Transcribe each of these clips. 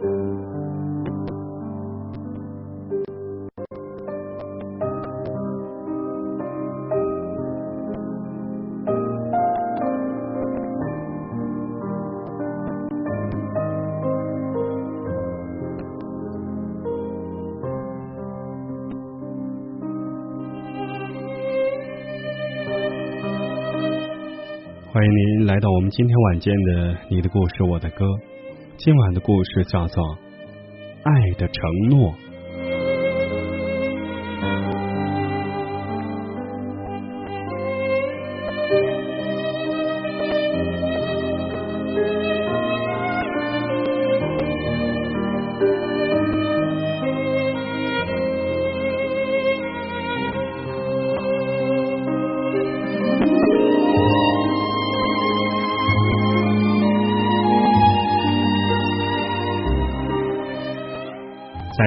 欢迎您来到我们今天晚间的《你的故事我的歌》。今晚的故事叫做《爱的承诺》。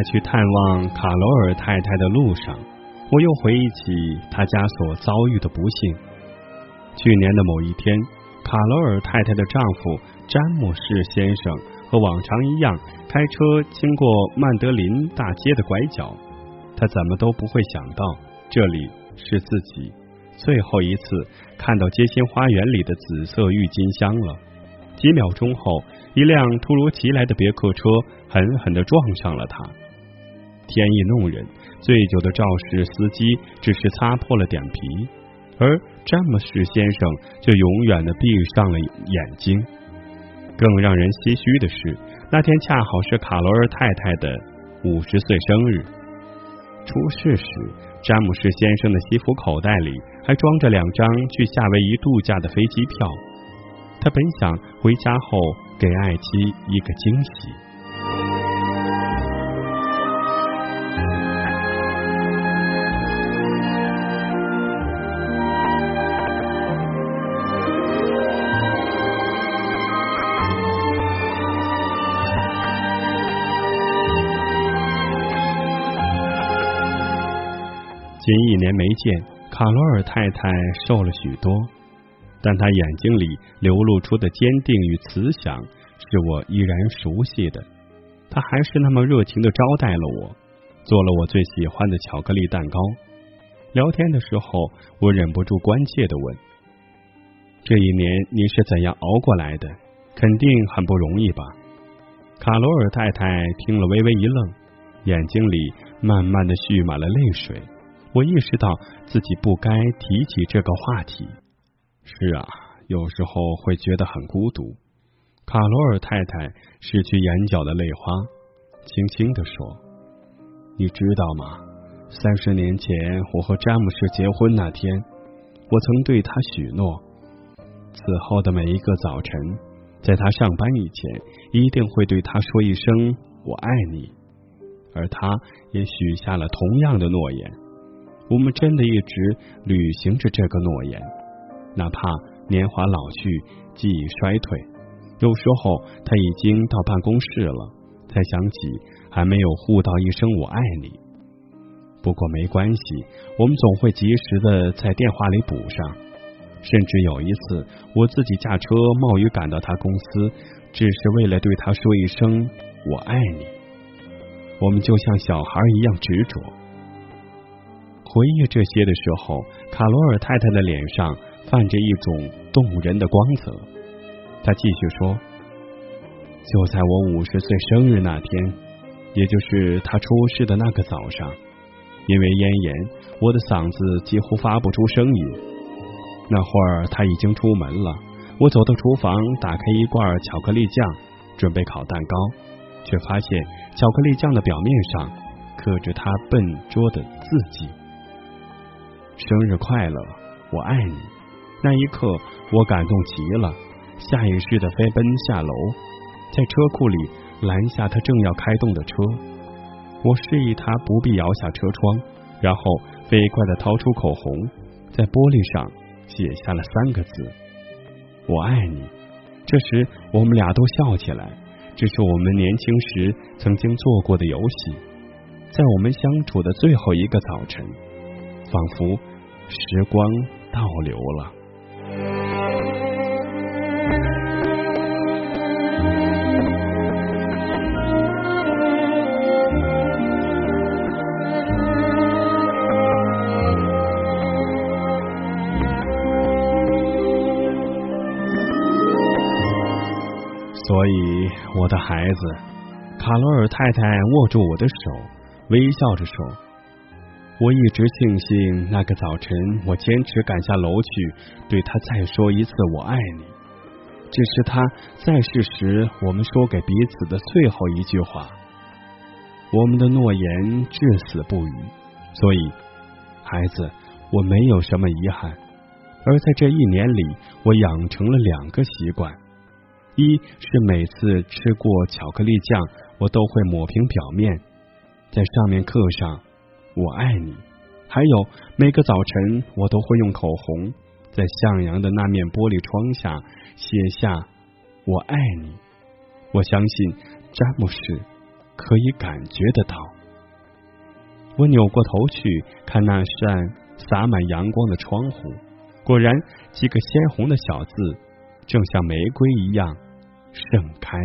在去探望卡罗尔太太的路上，我又回忆起她家所遭遇的不幸。去年的某一天，卡罗尔太太的丈夫詹姆士先生和往常一样开车经过曼德林大街的拐角，他怎么都不会想到这里是自己最后一次看到街心花园里的紫色郁金香了。几秒钟后，一辆突如其来的别克车狠狠的撞上了他。天意弄人，醉酒的肇事司机只是擦破了点皮，而詹姆士先生却永远的闭上了眼睛。更让人唏嘘的是，那天恰好是卡罗尔太太的五十岁生日。出事时，詹姆士先生的西服口袋里还装着两张去夏威夷度假的飞机票。他本想回家后给爱妻一个惊喜。近一年没见，卡罗尔太太瘦了许多，但她眼睛里流露出的坚定与慈祥是我依然熟悉的。她还是那么热情的招待了我，做了我最喜欢的巧克力蛋糕。聊天的时候，我忍不住关切的问：“这一年你是怎样熬过来的？肯定很不容易吧？”卡罗尔太太听了微微一愣，眼睛里慢慢的蓄满了泪水。我意识到自己不该提起这个话题。是啊，有时候会觉得很孤独。卡罗尔太太拭去眼角的泪花，轻轻的说：“你知道吗？三十年前我和詹姆士结婚那天，我曾对他许诺，此后的每一个早晨，在他上班以前，一定会对他说一声‘我爱你’，而他也许下了同样的诺言。”我们真的一直履行着这个诺言，哪怕年华老去，记忆衰退。有时候他已经到办公室了，才想起还没有互道一声“我爱你”。不过没关系，我们总会及时的在电话里补上。甚至有一次，我自己驾车冒雨赶到他公司，只是为了对他说一声“我爱你”。我们就像小孩一样执着。回忆这些的时候，卡罗尔太太的脸上泛着一种动人的光泽。她继续说：“就在我五十岁生日那天，也就是他出事的那个早上，因为咽炎，我的嗓子几乎发不出声音。那会儿他已经出门了，我走到厨房，打开一罐巧克力酱，准备烤蛋糕，却发现巧克力酱的表面上刻着他笨拙的字迹。”生日快乐，我爱你。那一刻，我感动极了，下意识的飞奔下楼，在车库里拦下他正要开动的车。我示意他不必摇下车窗，然后飞快的掏出口红，在玻璃上写下了三个字：“我爱你。”这时，我们俩都笑起来。这是我们年轻时曾经做过的游戏，在我们相处的最后一个早晨，仿佛。时光倒流了，所以我的孩子，卡罗尔太太握住我的手，微笑着说。我一直庆幸那个早晨，我坚持赶下楼去，对他再说一次“我爱你”。这是他在世时我们说给彼此的最后一句话。我们的诺言至死不渝，所以，孩子，我没有什么遗憾。而在这一年里，我养成了两个习惯：一是每次吃过巧克力酱，我都会抹平表面，在上面刻上。我爱你，还有每个早晨，我都会用口红在向阳的那面玻璃窗下写下“我爱你”。我相信詹姆士可以感觉得到。我扭过头去看那扇洒满阳光的窗户，果然几个鲜红的小字正像玫瑰一样盛开。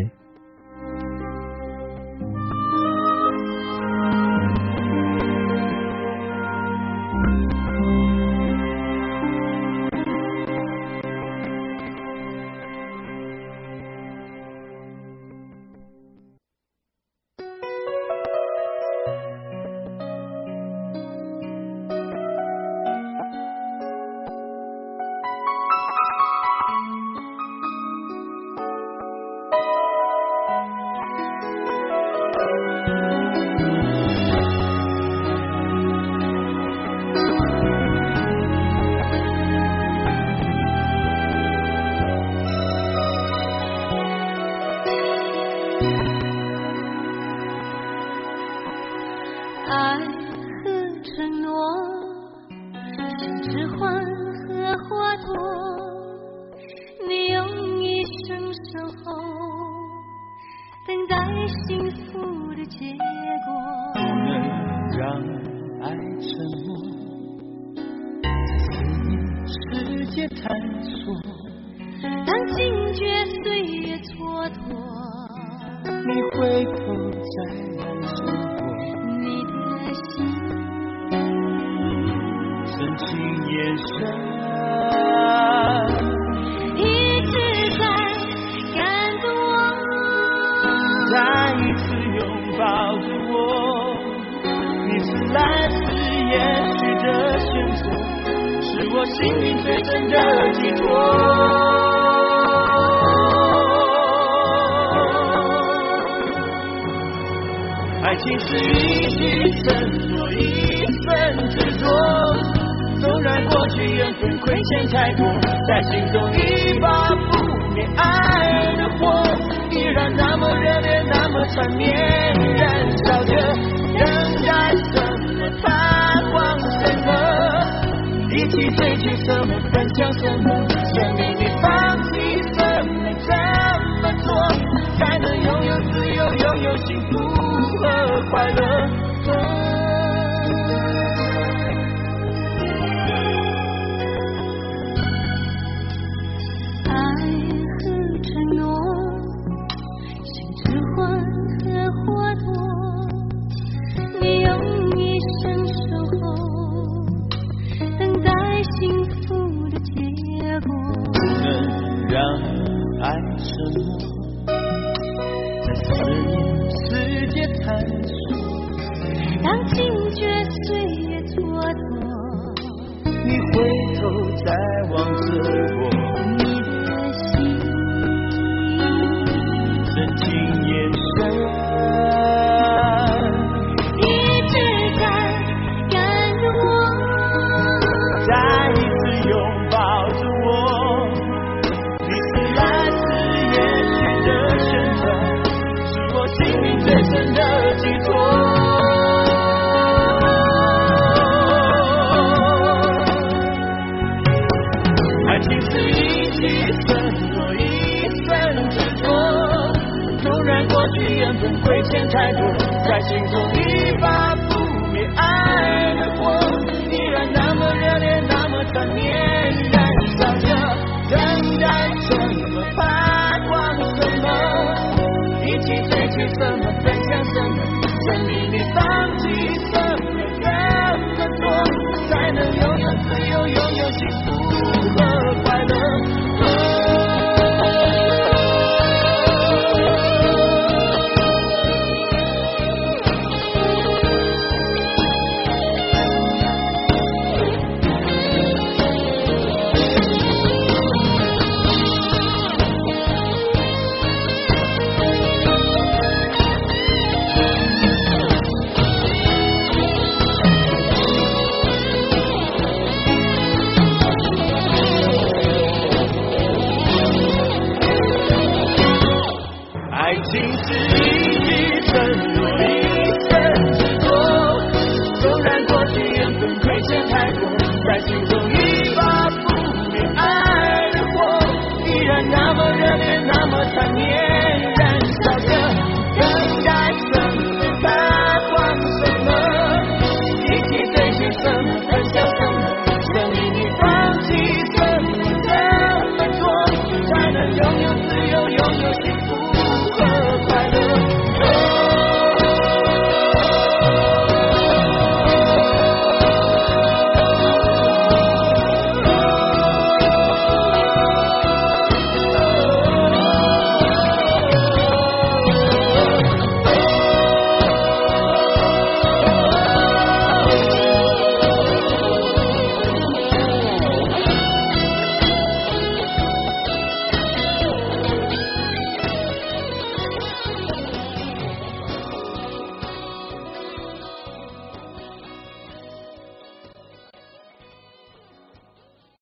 你回头再来生活，你的心，深情眼神，一直在感动我。再一次拥抱着我，你是来自也许的选择，是我心灵最真的寄托。爱情是一句承诺，一份执着。纵然过去缘分亏欠太多，在心中一把不灭爱的火，依然那么热烈，那么缠绵，燃烧着，么？一起追求什么？分享什么？想起。